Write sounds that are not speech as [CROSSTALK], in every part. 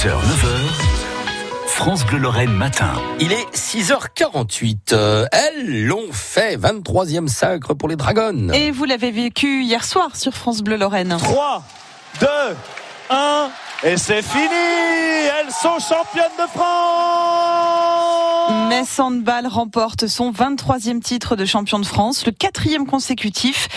6h, 9h. France Bleu Lorraine matin. Il est 6h48. Euh, elles l'ont fait. 23e sacre pour les Dragons. Et vous l'avez vécu hier soir sur France Bleu Lorraine. 3, 2, 1, et c'est fini Elles sont championnes de France Metz Handball remporte son 23e titre de champion de France, le quatrième consécutif.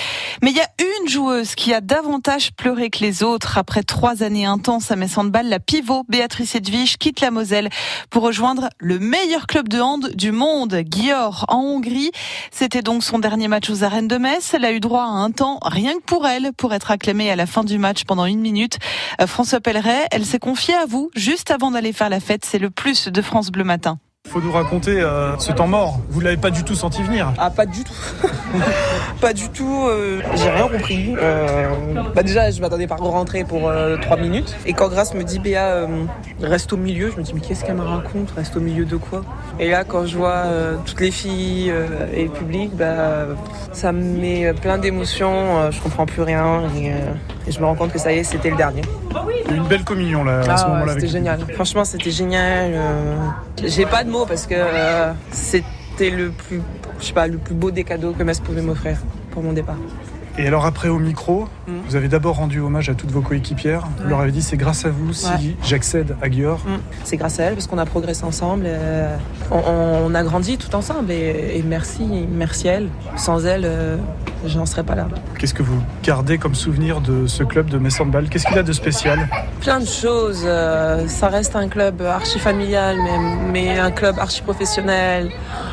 Mais il y a une joueuse qui a davantage pleuré que les autres. Après trois années intenses à Metz Handball, la pivot Béatrice Edwige quitte la Moselle pour rejoindre le meilleur club de hand du monde, Győr, en Hongrie. C'était donc son dernier match aux arènes de Metz. Elle a eu droit à un temps rien que pour elle, pour être acclamée à la fin du match pendant une minute. Euh, François Pelleret, elle s'est confiée à vous juste avant d'aller faire la fête. C'est le plus de France Bleu Matin. Faut nous raconter euh, ce temps mort. Vous l'avez pas du tout senti venir. Ah pas du tout. [LAUGHS] pas du tout. euh, J'ai rien compris. Euh, bah déjà je m'attendais pas à rentrer pour euh, 3 minutes. Et quand Grace me dit Béa reste au milieu, je me dis mais qu'est-ce qu'elle me raconte? Reste au milieu de quoi? Et là quand je vois toutes les filles et le public, bah, ça me met plein d'émotions. je comprends plus rien et je me rends compte que ça y est c'était le dernier. Une belle communion là, à ce Ah moment-là. c'était avec génial. Franchement, c'était génial. euh, J'ai pas de mots parce que euh, c'était le plus, je sais pas, le plus beau des cadeaux que Metz pouvait m'offrir pour mon départ. Et alors après au micro, Mm. vous avez d'abord rendu hommage à toutes vos coéquipières. Vous leur avez dit c'est grâce à vous si Ouais. j'accède à Győr. Mm. C'est grâce à elle parce qu'on a progressé ensemble. euh, on, on a grandi tout ensemble et, et merci, merci à elle. Sans elle, euh, j'en serais pas là. Qu'est-ce que vous gardez comme souvenir de ce club de Metz Handball Qu'est-ce qu'il a de spécial? Plein de choses. euh, ça reste un club archi familial, mais, mais un club archi professionnel.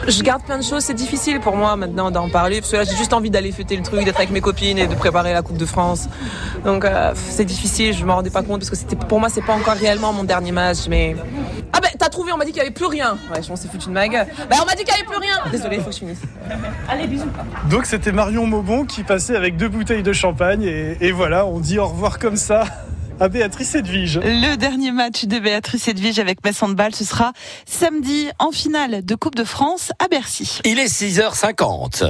Je garde plein de choses. C'est difficile pour moi maintenant d'en parler parce que là j'ai juste envie d'aller fêter le truc, d'être avec mes copines et de préparer la Coupe de France. Donc euh, c'est difficile. Je me rendais pas compte parce que c'était pour moi c'est pas encore réellement mon dernier match, mais ah. On m'a dit qu'il y avait plus rien. Ouais, je m'en suis foutu de ma gueule. Ben on m'a dit qu'il y avait plus rien. Désolée, il faut que je finisse. [LAUGHS] Donc c'était Marion Maubon qui passait avec deux bouteilles de champagne et, et voilà, on dit au revoir comme ça à Béatrice Edwige. Le dernier match de Béatrice Edwige avec Metz Handball, ce sera samedi en finale de Coupe de France à Bercy. Il est 6h50.